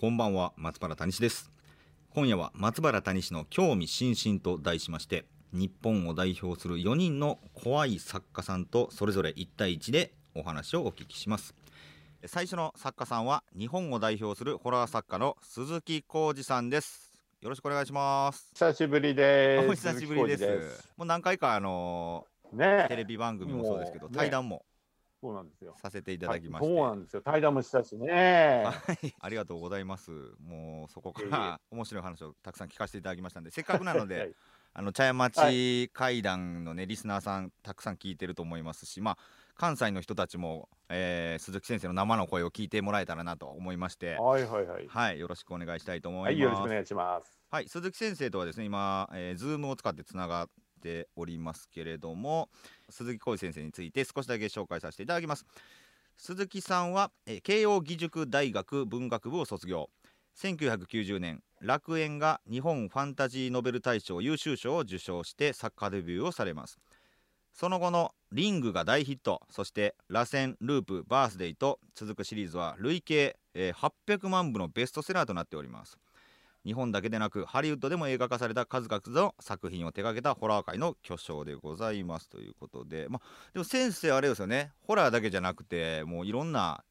こんばんは松原谷志です。今夜は松原谷志の興味津々と題しまして日本を代表する4人の怖い作家さんとそれぞれ1対1でお話をお聞きします。最初の作家さんは日本を代表するホラー作家の鈴木浩二さんです。よろしくお願いします。久しぶりです。お久しぶりです。もう何回かあのね。テレビ番組もそうですけど、ね。対談もそうなんですよ。させていただきまして、そうなんですよ。対談もしたしね。はい、ありがとうございます。もうそこから面白い話をたくさん聞かせていただきましたんで、せっかくなのはでい、あの茶屋町会談のねリスナーさんたくさん聞いてると思いますし、まあ関西の人たちも、えー鈴木先生の生の声を聞いてもらえたらなと思いまして、はいはいはい。はい、よろしくお願いしたいと思います。はい、よろしくお願いします。はい、鈴木先生とはですね今、えー、ズームを使ってつながっておりますけれども鈴木浩二先生について少しだけ紹介させていただきます。鈴木さんは、え慶應義塾大学文学部を卒業。1990年楽園が日本ファンタジーノベル大賞優秀賞を受賞して作家デビューをされます。その後の「リング」が大ヒット。そして「螺旋ループバースデイ」と続くシリーズは累計、え800万部のベストセラーとなっております。日本だけでなくハリウッドでも映画化された数々の作品を手掛けたホラー界の巨匠でございますということでまあでも先生あれですよねホラーだけじゃなくてもういろんな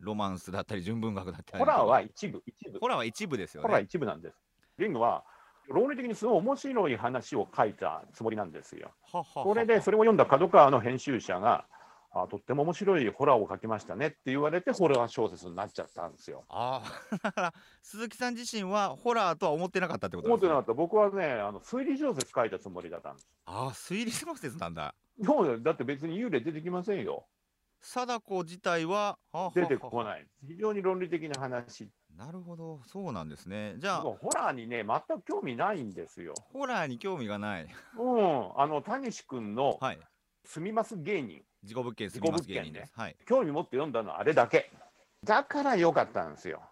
ロマンスだったり純文学だったりホラーは一部、一部。ホラーは一部ですよホラーね一部なんです。リングは、論理的にすごい面白い話を書いたつもりなんですよ。はははこれで、それを読んだ角川の編集者が、あとっても面白いホラーを書きましたねって言われて、ホラー小説になっちゃったんですよ。ああ だから鈴木さん自身はホラーとは思ってなかったってことね思ってなかった。僕はね、あの推理小説書いたつもりだったんです。ああ推理小説なんだそうだよだって別に幽霊出てきませんよ。貞子自体は出てこない。非常に論理的な話。なるほどそうなんですねじゃあホラーにね、全く興味ないんですよ。ホラーに興味がないうん。あの、谷志くんのはい住みます芸人、事故物件住みます芸人です、はい。興味持って読んだのはあれだけ。だから良かったんですよ。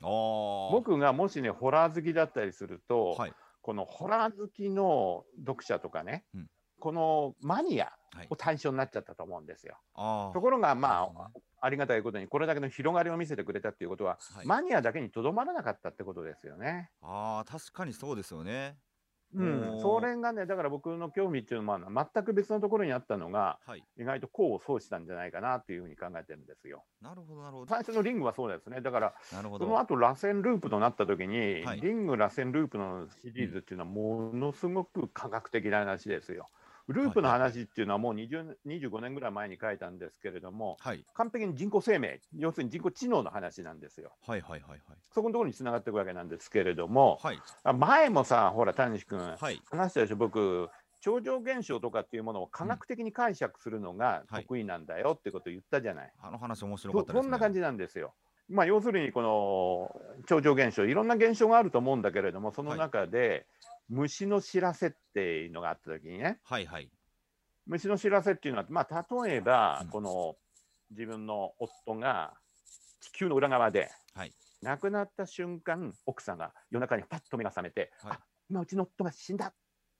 僕がもしね、ホラー好きだったりすると、はい。このホラー好きの読者とかね、うん。このマニアはい。を対象になっちゃったと思うんですよ。あー。ところが、まあ、ありがたいことに、これだけの広がりを見せてくれたっていうことは、はい。マニアだけにとどまらなかったってことですよね。あー確かにそうですよねうおん、ーそれがね、だから僕の興味っていうのは、全く別のところにあったのが、はい意外と功を奏したんじゃないかなっていうふうに考えてるんですよ。なるほどなるほど最初のリングはそうですね。だから、その後、螺旋ループとなった時に、はいリング、螺旋ループのシリーズっていうのは、ものすごく科学的な話ですよ。ループの話っていうのはもう20 25年ぐらい前に書いたんですけれども、はい。完璧に人工生命、要するに人工知能の話なんですよ。はいはいはいはい。そこのところに繋がっていくわけなんですけれども、はい。あ前もさ、ほら、谷志君、はい。話したでしょ、僕、超常現象とかっていうものを科学的に解釈するのがはい。得意なんだよってことを言ったじゃない。あの話面白かっそたですね。そんな感じなんですよ。まあ、要するに、この超常現象、いろんな現象があると思うんだけれども、その中で、虫の知らせっていうのがあったときにね、はいはい。虫の知らせっていうのは、まあ、例えばうん、この自分の夫が地球の裏側で、はい。亡くなった瞬間、奥さんが夜中にパッと目が覚めて、はい。あ今、うちの夫が死んだ。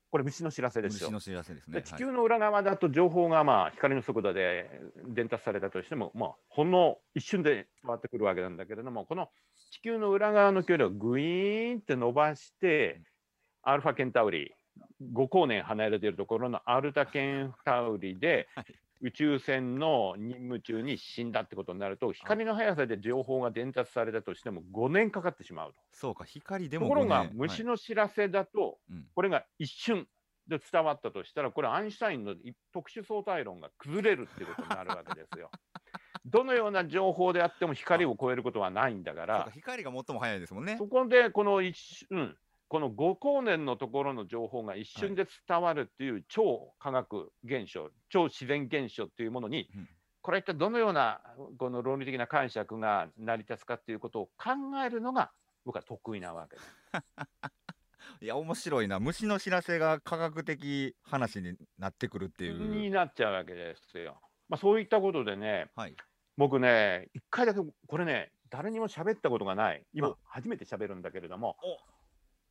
これ、虫の知らせですよ。虫。の知らせですね。で地球の裏側だと情報がまあ光の速度で伝達されたとしても、まあ、ほんの一瞬で変わってくるわけなんだけれども、この地球の裏側の距離をグイーンって伸ばして、アルファケンタウリ、5光年離れているところのアルタケンタウリで はい。宇宙船の任務中に死んだってことになると、光の速さで情報が伝達されたとしても5年かかってしまうと。そうか光でもところが5年。虫の知らせだと、うん。これが一瞬で伝わったとしたら、これ、アインシュタインの特殊相対論が崩れるっていうことになるわけですよ。どのような情報であっても光を超えることはないんだから。ら、光が最も早いですもんね。そこでこの一瞬、この5光年のところの情報が一瞬で伝わるっていう超科学現象、超自然現象っていうものに、うん。これ一体どのようなこの論理的な解釈が成り立つかっていうことを考えるのが僕は得意なわけです。いや面白いな。虫の知らせが科学的話になってくるっていう。になっちゃうわけですよ。まあ、そういったことでね、はい。僕ね、一回だけ、これね、誰にも喋ったことがない、今お、初めて喋るんだけれどもお、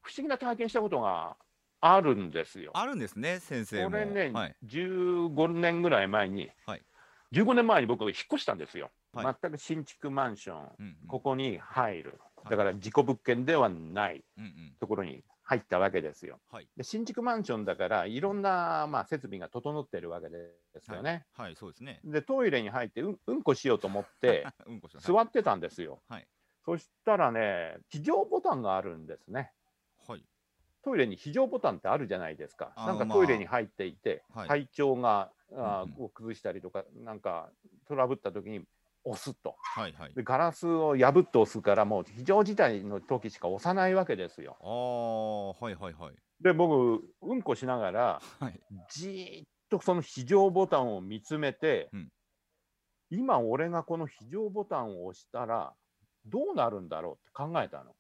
不思議な体験したことがあるんですよ。あるんですね先生もこれね、はい15年ぐらい前に、はい15年前に僕、引っ越したんですよ。はい全く新築マンション、うんうんここに入る。だから事故物件ではないところに入ったわけですよ。はいで新築マンションだからいろんな、まあ、設備が整ってるわけですよね。はいそうですねでトイレに入ってうんうんこしようと思って うんこします座ってたんですよ。はいそしたらね非常ボタンがあるんですね。はいトイレに非常ボタンってあるじゃないですか。なんかまあトイレに入っていて、はい体調があうんうんーを崩したりとか、なんかトラブった時に押すと。はいはいでガラスを破って押すから、もう非常事態の時しか押さないわけですよ。ああはいはいはいで、僕、うんこしながら、はいじーっとその非常ボタンを見つめて、うん今、俺がこの非常ボタンを押したら、どうなるんだろうって考えたの。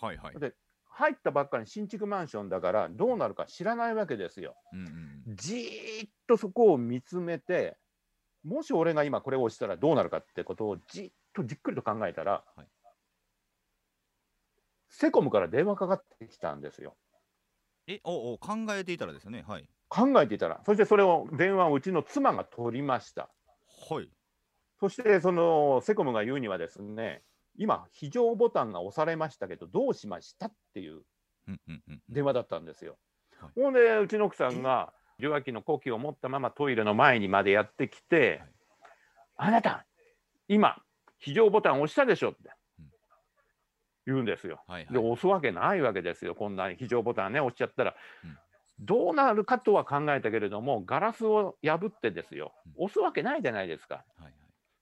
はいはいで入ったばっかり新築マンションだから、どうなるか知らないわけですよ。うんうんじーっとそこを見つめて、もし俺が今これを押したらどうなるかってことをじっとじっくりと考えたら、はいセコムから電話かかってきたんですよ。えおお考えていたらですよねはい考えていたら、そしてそれを電話をうちの妻が取りました。はいそしてそのセコムが言うにはですね、今、非常ボタンが押されましたけど、どうしましたっていう電話だったんですよ。はい。ほんで、うちの奥さんが受話器の呼気を持ったままトイレの前にまでやってきて、はい。あなた、今、非常ボタン押したでしょってうん。言うんですよ。はいはい。で、押すわけないわけですよ、こんな非常ボタンね、押しちゃったら。うん。どうなるかとは考えたけれども、ガラスを破ってですよ、うん。押すわけないじゃないですか。はいはい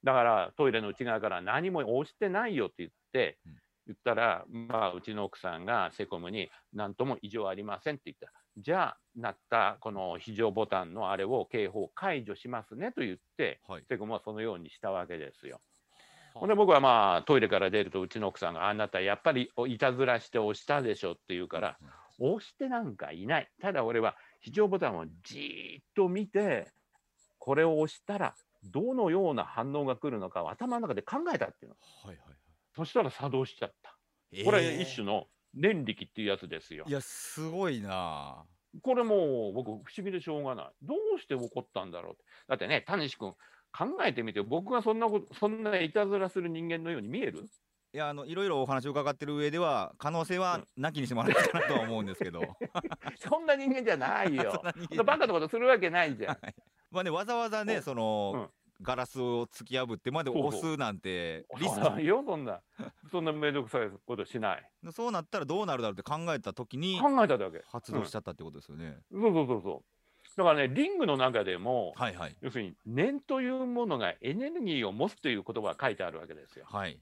だからトイレの内側から何も押してないよって言って、うん言ったら、まあ、うちの奥さんがセコムに何とも異常ありませんって言った。じゃあ、なったこの非常ボタンのあれを警報解除しますねと言って、はいセコムはそのようにしたわけですよ。はほんで僕はまあトイレから出るとうちの奥さんがあなたやっぱりいたずらして押したでしょって言うから、押してなんかいない。ただ俺は非常ボタンをじーっと見て、これを押したらどのような反応が来るのかを頭の中で考えたっていうの。はいはいそしたら作動しちゃった。はいこれえー一種の念力っていうやつですよい。やすごいなこれもう僕不思議でしょうがない。どうして起こったんだろう。だってね、谷志君考えてみて僕がそんなこと、そんないたずらする人間のように見える？いやあのいろいろお話を伺ってる上では可能性はなきにしもあらずかなとは思うんですけど そんな人間じゃないよ バカなことするわけないじゃん。まあねわざわざねおその、うんガラスを突き破ってまで押すなんてリスないよ、そんな。そんなめんどくさいことしない。クそうなったらどうなるだろうって考えた時に考えただけ。発動しちゃったってことですよね、そうそうそうそう。だからね、リングの中でも、はいはい要するに念というものがエネルギーを持つという言葉が書いてあるわけですよ。はい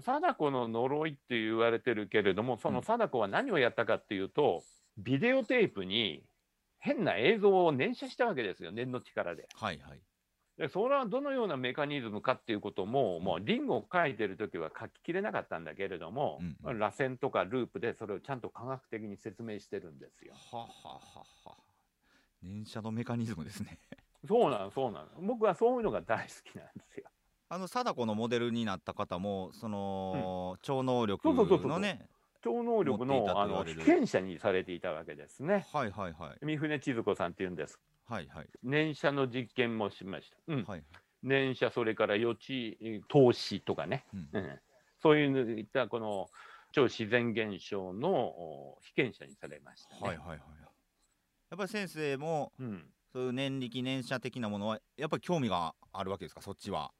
貞子の呪いって言われてるけれども、その貞子は何をやったかっていうと、ビデオテープに変な映像を連写したわけですよ、念の力で。はいはいでそれはどのようなメカニズムかっていうことも、もうリングを書いてるときは書ききれなかったんだけれども、うんうん螺旋とかループでそれをちゃんと科学的に説明してるんですよ。はははは連射のメカニズムですね そうなの、そうなの。僕はそういうのが大好きなんですよ。あの貞子のモデルになった方もその、超能力そうそうそうそうのね超能力のあの被験者にされていたわけですね。はいはいはい。三船千鶴子さんっていうんです。はいはい。念写の実験もしました。うん、はい念写、それから予知えー投資とかね、うん。うん、そういうのいったこの超自然現象のお被験者にされました、ね。はいはいはい。やっぱり先生もうん、そういう念力念写的なものはやっぱり興味があるわけですか？そっちは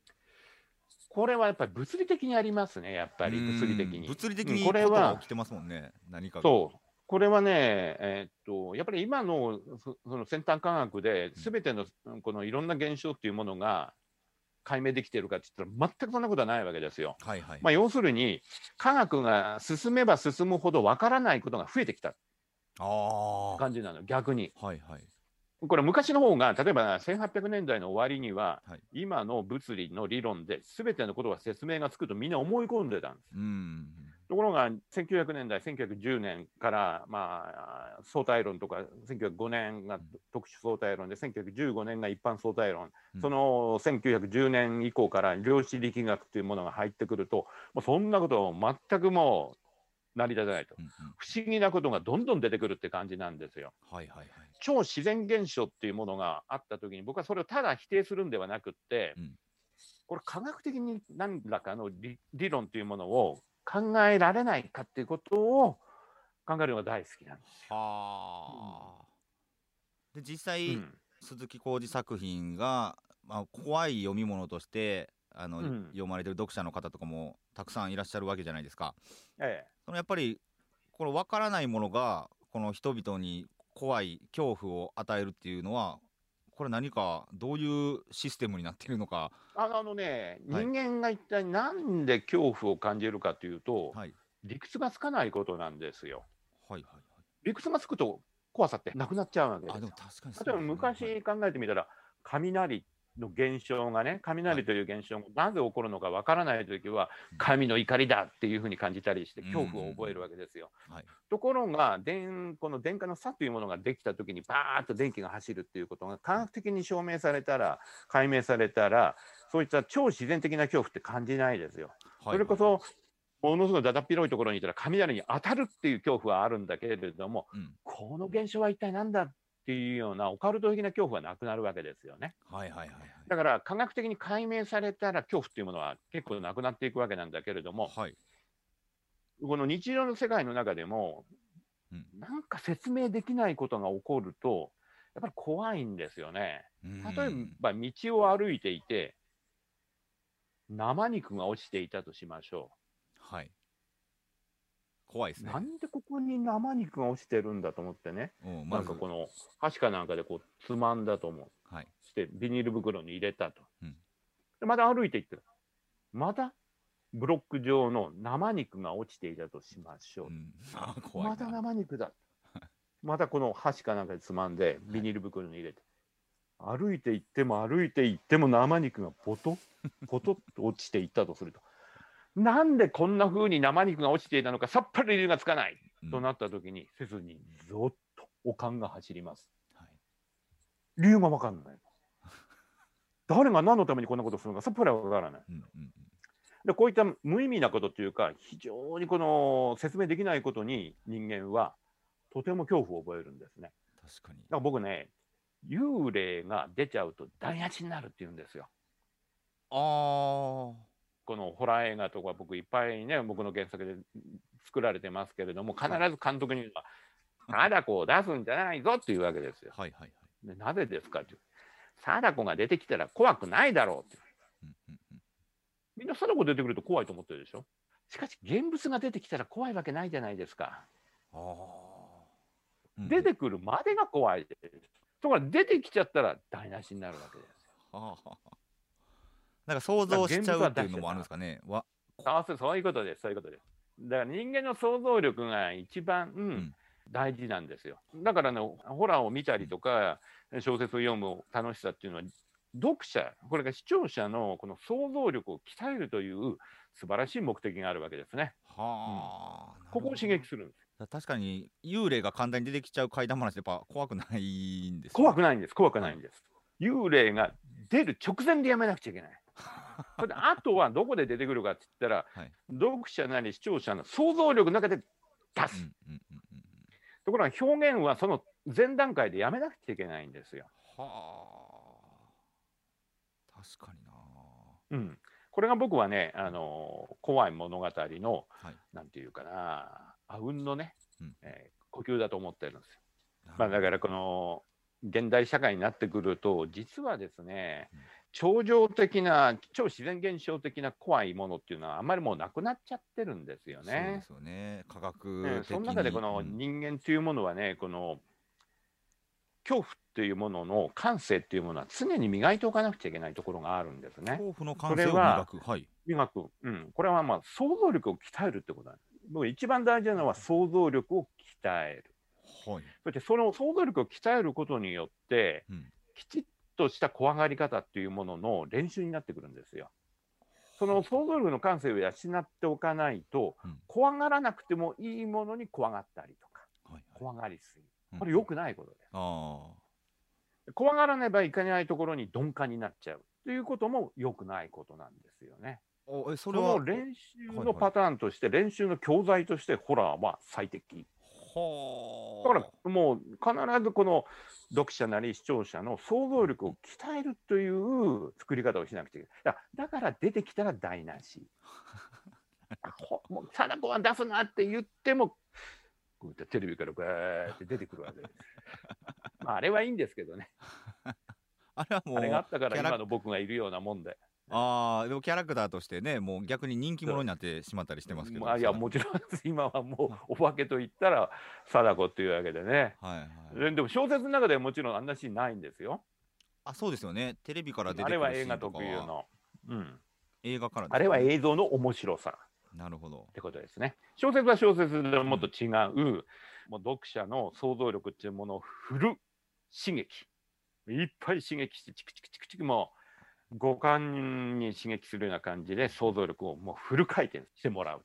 これはやっぱり物理的にありますね、やっぱりうん物理的に。物理的うんにこれはが起きてますもんね何かがそう。これはね、えーっと、やっぱり今のそその先端科学で、すべてのこのいろんな現象っていうものが解明できているかって言ったら、全くそんなことはないわけですよ。はいはい、まあ、要するに、科学が進めば進むほどわからないことが増えてきた感じなの、逆に。はいはいこれ、昔の方が、例えば1800年代の終わりには、はい。今の物理の理論で、すべてのことが説明がつくとみんな思い込んでたんです。うんところが、1900年代、1910年から、まあ、相対論とか、1905年が特殊相対論で、1915年が一般相対論、うん。その1910年以降から量子力学というものが入ってくると、もうそんなことは全くもう成り立たないと。うんうん。不思議なことがどんどん出てくるって感じなんですよ。はいはいはい超自然現象っていうものがあったときに、僕はそれをただ否定するんではなくって、うんこれ科学的に何らかの理理論というものを考えられないかっていうことを考えるのが大好きなんですよ。はあ。で実う際、ん鈴木浩二作品が、まあ、怖い読み物としてあの、うん読まれてる読者の方とかもたくさんいらっしゃるわけじゃないですか。ええそのやっぱりこの分からないものがこの人々に怖い恐怖を与えるっていうのはこれ何かどういうシステムになっているのか。あのね、はい人間が一体なんで恐怖を感じるかというと、はい理屈がつかないことなんですよ。はいはい理屈がつくと怖さってなくなっちゃうわけですはい。あでよも確かにそう例えば昔考えてみたら、雷の現象がね、雷という現象がなぜ起こるのかわからないときは、神の怒りだっていうふうに感じたりして、恐怖を覚えるわけですよ。はい。ところが電、この電荷の差というものができたときに、バーッと電気が走るっていうことが科学的に証明されたら、解明されたら、そういった超自然的な恐怖って感じないですよ。はい。それこそ、ものすごいだだっ広いところにいたら、雷に当たるっていう恐怖はあるんだけれども、うん。この現象は一体何だっていうようなオカルト的な恐怖はなくなるわけですよね。はいはいはいはいだから科学的に解明されたら恐怖っていうものは結構なくなっていくわけなんだけれども、はいこの日常の世界の中でも、うんなんか説明できないことが起こると、やっぱり怖いんですよね。うん例えば道を歩いていて、生肉が落ちていたとしましょはい怖いですう。ねなんでここに生肉が落ちてるんだと思ってね、うんまずなんかこの箸かなんかでこうつまんだと思う。はいしてビニール袋に入れたと。うんでまた歩いていってる。またブロック状の生肉が落ちていたとしましょう。うんまた生肉だ。またこの箸かなんかでつまんでビニール袋に入れて。歩いていっても歩いていっても生肉がポトッポトッと落ちていったとすると。なんでこんな風に生肉が落ちていたのかさっぱり理由がつかない、うんとなった時に背筋にゾッとおかんが走ります。はい理由が分かんない。誰が何のためにこんなことするのかさっぱり分からない。うんうんうんでこういった無意味なことというか、非常にこの説明できないことに人間はとても恐怖を覚えるんですね。確かにだから僕ね、幽霊が出ちゃうと台無しになるって言うんですよ。あーこのホラー映画とか僕いっぱいね、僕の原作で作られてますけれども、必ず監督には、貞子を出すんじゃないぞっていうわけですよ。はいはいはいでなぜですか？って。貞子が出てきたら怖くないだろうって。うんうんうんみんな貞子出てくると怖いと思ってるでしょ？しかし現物が出てきたら怖いわけないじゃないですか。あーうん出てくるまでが怖いです。ところが出てきちゃったら台無しになるわけです。はあはあなんか想像しちゃうっていうのもあるんですかねわあそうそういうことです、そういうことです。だから人間の想像力が一番、ん大事なんですよ。だからね、ホラーを見たりとか、小説を読む楽しさっていうのは、読者、これが視聴者のこの想像力を鍛えるという素晴らしい目的があるわけですね。はあ、ここを刺激するんです。だ確かに幽霊が簡単に出てきちゃう怪談話ってやっぱ怖くないんですよ怖くないんです、怖くないんです。幽霊が出る直前でやめなくちゃいけない。それであとはどこで出てくるかって言ったら、はい。読者なり視聴者の想像力の中で出す。ところが表現はその前段階でやめなくちゃいけないんですよ。はあ。確かにな。うん、これが僕はね、あの怖い物語の、はい。なんていうかな、あうんのね、うん。えー呼吸だと思ってるんですよ。まあ、だからこの現代社会になってくると、実はですねうん、超常的な、超自然現象的な怖いものっていうのは、あんまりもうなくなっちゃってるんですよそうでね。すよね。科学その中でこのうん。人間というものはね、この恐怖っていうものの感性っていうものは常に磨いておかなくちゃいけないところがあるんですね。恐怖の感性を磨く。はい。磨く、うん、これはまあ想像力を鍛えるってことなんです。僕一番大事なのは想像力を鍛える。はい。そしてその想像力を鍛えることによって、うん。きちっとした怖がり方っていうものの練習になってくるんですよ。その想像力の感性を養っておかないと、うん怖がらなくてもいいものに怖がったりとか、はいはい怖がりすぎ。うんこれ良くないことです。あ怖がらねばいけないところに鈍感になっちゃうということも良くないことなんですよね。そそれはの練習のパターンとして、練習の教材としてホラーは最適。はだからもう必ずこの読者なり視聴者の想像力を鍛えるという作り方をしなくちゃいけない。だだから出てきたら台無し。ほもう貞子は出すなって言っても、こういったテレビからガーって出てくるわけです。まあ、あれはいいんですけどね。あれはもうあれがあったから今の僕がいるようなもんで。ああでもキャラクターとしてねもう逆に人気者になってしまったりしてますけど、まあ、いや、もちろん 今はもうお化けと言ったら貞子っていうわけでね。はいはい。ででも小説の中ではもちろんあんなシーンないんですよ。あそうですよね。テレビから出てくるあれは映画特有の。うん、映画からあれはね映像の面白さ。なるほど。ってことですね。小説は小説でもっと違う、もう読者の想像力っていうものをフル刺激。いっぱい刺激して、チクチクチクチクもう五感に刺激するような感じで想像力をもうフル回転してもらうと。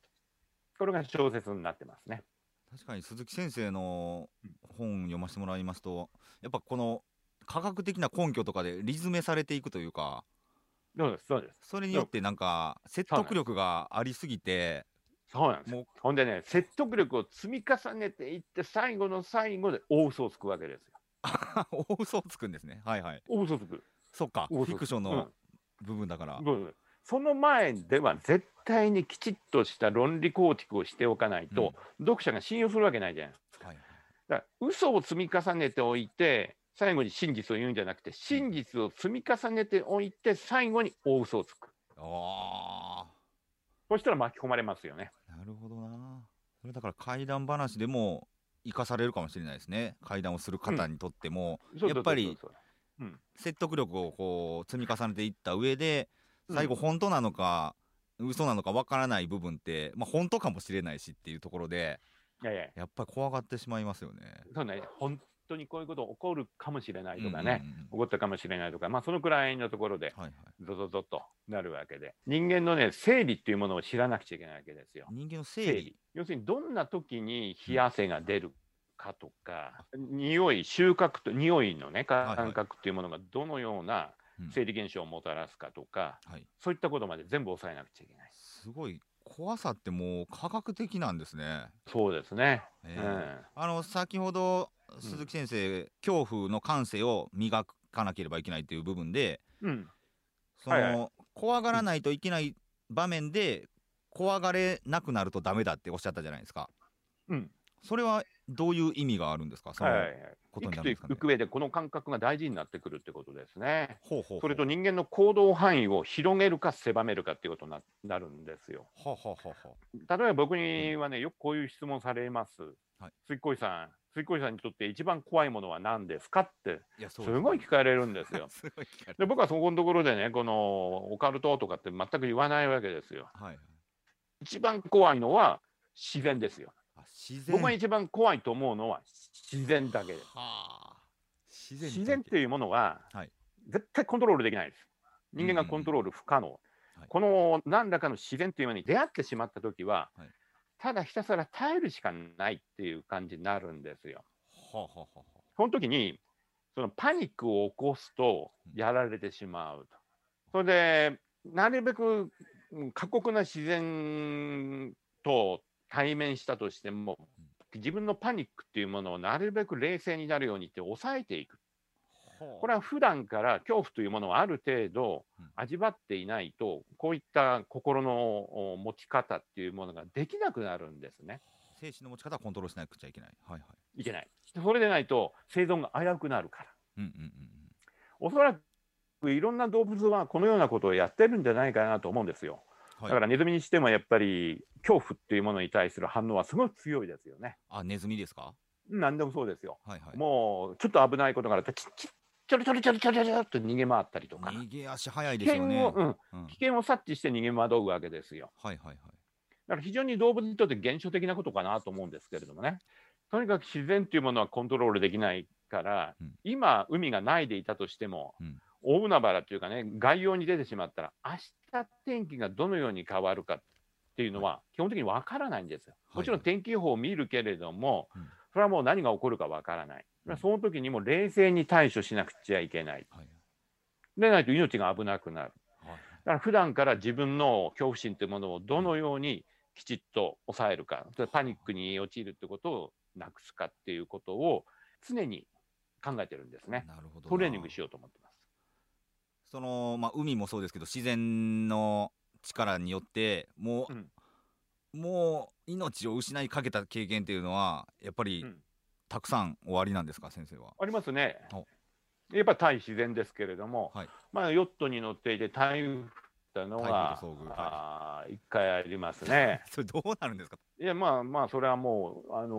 これが小説になってますね。確かに鈴木先生の本読ませてもらいますとやっぱこの科学的な根拠とかでリズメされていくというかそうです、そうです。それによってなんか説得力がありすぎてそうなんです。もうほんでね、説得力を積み重ねていって、最後の最後で大嘘をつくわけですよ。大嘘をつくんですねはいはい大嘘をつく。そっかフィクションの部分だから、うん。その前では絶対にきちっとした論理構築をしておかないと、読者が信用するわけないじゃないですか。はい。だから嘘を積み重ねておいて、最後に真実を言うんじゃなくて、真実を積み重ねておいて、最後に大嘘をつく。あそしたら巻き込まれますよね。あなるほどな。それだから怪談話でも生かされるかもしれないですね。怪談をする方にとっても、そう。やっぱり説得力をこう積み重ねていった上でうん。最後本当なのか、嘘なのかわからない部分って、まあ、本当かもしれないしっていうところでいやいや、やっぱり怖がってしまいますよね。そうね、本当にこういうこと起こるかもしれないとかね、起こったかもしれないとか、まあ、そのくらいのところで、はいはい、ゾゾゾとなるわけで、人間のね、生理っていうものを知らなくちゃいけないわけですよ。人間の生理。要するに、どんな時に冷や汗が出るかとか、匂い、収穫と、匂いのね、はい感覚っていうものがどのようなうん生理現象をもたらすかとか、はい、そういったことまで全部抑えなくちゃいけない。すごい怖さってもう科学的なんですね。そうですね。えうんーあの先ほど鈴木先生、恐怖の感性を磨かなければいけないっていう部分でうん。その、はいは怖がらないといけない場面で怖がれなくなるとダメだっておっしゃったじゃないですか。うん。それはどういう意味があるんですか？その。こと生きになるんですかね？ていく上で、この感覚が大事になってくるってことですね。ほうほうほうそれと人間の行動範囲を広げるか狭めるかっていうことにななるんですよ。はははは例えば僕にはね、よくこういう質問されます。はい水越さん、水越さんにとって一番怖いものは何ですかって、すごい聞かれるんですよ。すで僕はそこのところでね、このオカルトとかって全く言わないわけですよ。はい一番怖いのは自然ですよ。あ自然僕が一番怖いと思うのは自然だけです。はあ自然自然っていうものは、はい絶対コントロールできないです。人間がコントロール不可能。はいこの何らかの自然というものに出会ってしまったときは、はいただひたすら耐えるしかないっていう感じになるんですよ。はあはあその時にそのパニックを起こすとやられてしまうと。それでなるべくうん過酷な自然と対面したとしても自分のパニックっていうものをなるべく冷静になるようにって抑えていく。これは普段から恐怖というものをある程度うん味わっていないと、こういった心のお持ち方っていうものができなくなるんですね。精神の持ち方はコントロールしなくちゃいけないはいはいいけない。それでないと生存が危うくなるから。うんうんうんおそらくいろんな動物はこのようなことをやってるんじゃないかなと思うんですよ。だからネズミにしてもやっぱり恐怖っていうものに対する反応はすごい強いですよね。あネズミですか？何でもそうですよ。はいはいもうちょっと危ないことがあるとちちちょろちょろちょろちょろちょろっと逃げ回ったりとか。逃げ足早い危ですよね険を、うん、うん危険を察知して逃げ惑うわけですよ。はいはいはいだから非常に動物にとって現象的なことかなと思うんですけれどもね。とにかく自然というものはコントロールできないから、うん今、海がないでいたとしても、うん大海原というかね、外洋に出てしまったら、明日天気がどのように変わるかっていうのは、基本的にわからないんですよ。もちろんはい天気予報を見るけれども、うんそれはもう何が起こるかわからない。うんその時にも冷静に対処しなくちゃいけない。はいでないと命が危なくなる。はいだから普段から自分の恐怖心というものをどのようにきちっと抑えるか、パニックに陥るってことをなくすかっていうことを常に考えてるんですね。トレーニングしようと思ってます。そのまあ海もそうですけど自然の力によってもう、うんもう命を失いかけた経験っていうのはやっぱり、うんたくさんおありなんですか先生は？ありますねお。やっぱ対自然ですけれども、はいまあ、ヨットに乗っていて台風ったのが台風と遭遇はいあー一回ありますね。それどうなるんですか？いやまあまあそれはもうあの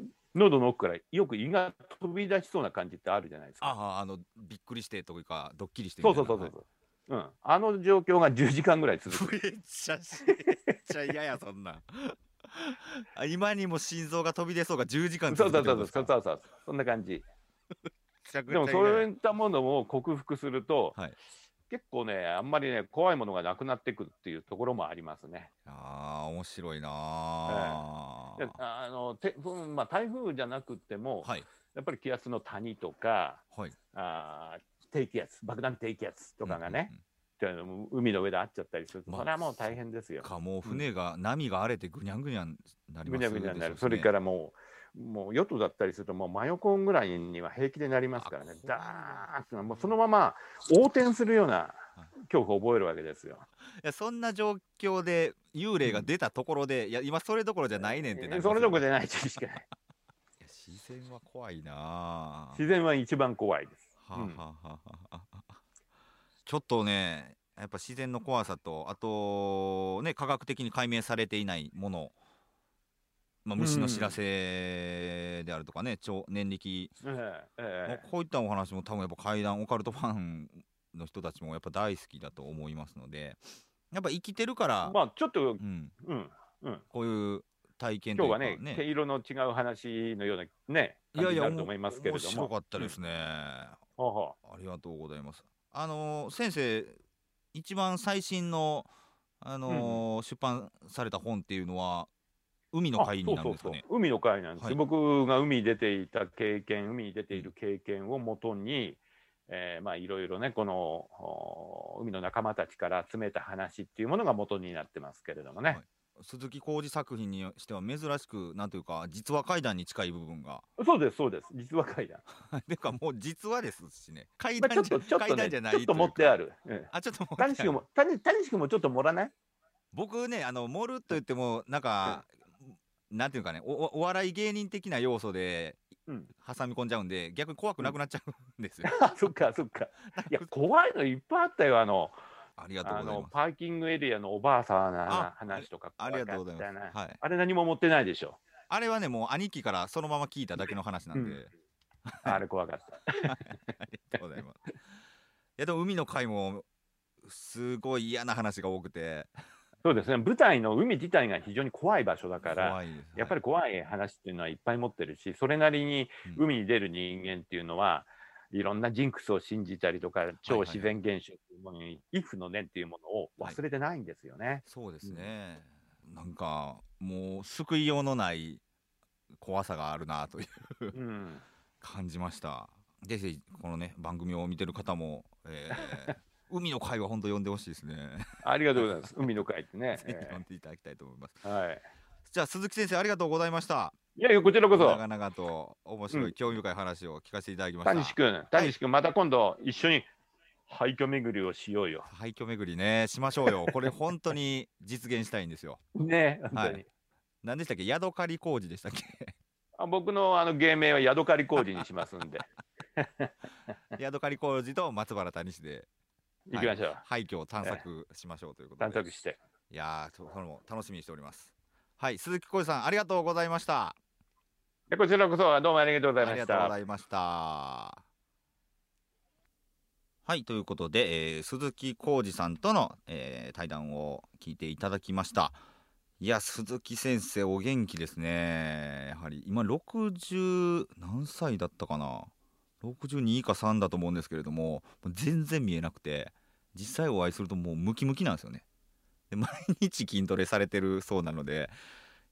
ー喉の奥からよく胃が飛び出しそうな感じってあるじゃないですか。あああのびっくりしてというかドッキリしてそうみたいうなそそうそうそう、うん。あの状況が10時間ぐらい続く。はいめっちゃしめっちゃ嫌やそんな今にも心臓が飛び出そうが10時間そう続そうそうそうそうそうそんな感じ。でもそういったものを克服すると、はい結構ねあんまりね怖いものがなくなってくるっていうところもありますね。あー面白いなあ、であのてうんまあ、台風じゃなくても、はい。やっぱり気圧の谷とかはい。あー低気圧爆弾低気圧とかがね、うんうんうのも海の上で会っちゃったりすると、まあそれはもう大変ですよ。かもう船が、波が荒れてぐにゃんぐにゃんなりますぐにゃぐにゃになる、それからもう、もうヨットだったりすると、もう真横ぐらいには平気でなりますからね。ダーッと、もうそのまま横転するような恐怖を覚えるわけですよ。いやそんな状況で幽霊が出たところで、いや今それどころじゃないねんってなりますそれどころでじゃないしかない。いや自然は怖いなあ。自然は一番怖いです。うん。はあはあはあはあ。ちょっとねやっぱ自然の怖さとあとね科学的に解明されていないもの、まあ、虫の知らせであるとかね超念力、ええええこういったお話も多分やっぱ怪談オカルトファンの人たちもやっぱ大好きだと思いますのでやっぱ生きてるから、まあちょっと、うん、うん、うん。こういう体験というか今日はね、毛色の違う話のようなね、いやいやと思いますけれども。面白かったですね、うん。ありがとうございます。あのー先生一番最新のあのー出版された本っていうのは海うの会になるんですかね。あそうそう。そう。海の会なんです。よ、はい。僕が海に出ていた経験、海に出ている経験をもとに、えーまあいろいろね、このお海の仲間たちから集めた話っていうものが元になってますけれどもね。はい。鈴木浩二作品にしては珍しくなんというか実話怪談に近い部分が。そうです、そうです。実は怪談。てかもう実話ですしね。怪談じゃ、っと、ちょっとね、怪談じゃないちょっと持ってある。うん。あちょっと谷志君も、谷谷志君もちょっと盛らない？僕ねあの盛ると言ってもなんか、なんていうかねおおお笑い芸人的な要素でうん。挟み込んじゃうんで逆に怖くなくなっちゃうんですよ、あ、そっか、そっか。いや、怖いのいっぱいあったよ、あの。ありがとうございますパーキングエリアのおばあさんのあ話とかありがとうございますはいあれ何も持ってないでしょ？あれはねもう兄貴からそのまま聞いただけの話なんで、うんあれ怖かった。ありがとうございますいやでも海の会もすごい嫌な話が多くてそうですね。舞台の海自体が非常に怖い場所だから、やっぱり怖い話っていうのはいっぱい持ってるし、それなりにうん。海に出る人間っていうのは、いろんなジンクスを信じたりとか、超自然現象っていうものに、イフの念っていうものを忘れてないんですよね。そうですね、なんかもう救いようのない怖さがあるなといううん。感じました。ぜひこのね番組を見てる方も、えー海の会は本当呼んでほしいですね。ありがとうございます。海の会ってね。ぜひえ呼んでいただきたいと思います、えはい。じゃあ鈴木先生ありがとうございました。いやいや、こちらこそ。長々と面白い、うん。興味深い話を聞かせていただきました。谷志君、谷志君、また今度一緒に廃墟巡りをしようよ。廃墟巡りねしましょうよ。これ本当に実現したいんですよ。ね、本当に。はい何でしたっけ？ヤドカリ工事でしたっけ？あ僕のあの芸名はヤドカリ工事にしますんで、ヤドカリ工事と松原谷氏で行きましょう。廃墟を探索しましょうということで、探索して。いやーそそれも楽しみにしております。はい鈴木浩二さんありがとうございました。でこちらこそどうもありがとうございましありがとうごた。ざいました。はいということで、えー鈴木浩二さんとの、えー対談を聞いていただきました。いや鈴木先生お元気ですね。やはり今60何歳だったかな？62か3だと思うんですけれども全然見えなくて実際お会いするともうムキムキなんですよね。で毎日筋トレされてるそうなので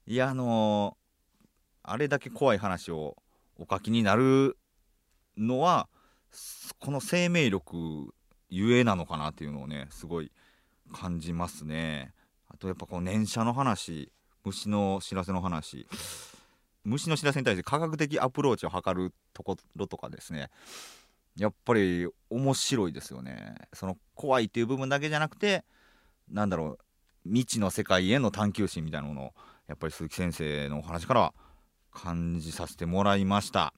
いやあのーあれだけ怖い話をお書きになるのはこの生命力ゆえなのかなっていうのをねすごい感じますね。あとやっぱこう念写の話虫の知らせの話。虫の知らせに対して科学的アプローチを図るところとかですね。やっぱり面白いですよね。その怖いっていう部分だけじゃなくてなんだろう未知の世界への探求心みたいなものをやっぱり鈴木先生のお話から感じさせてもらいました。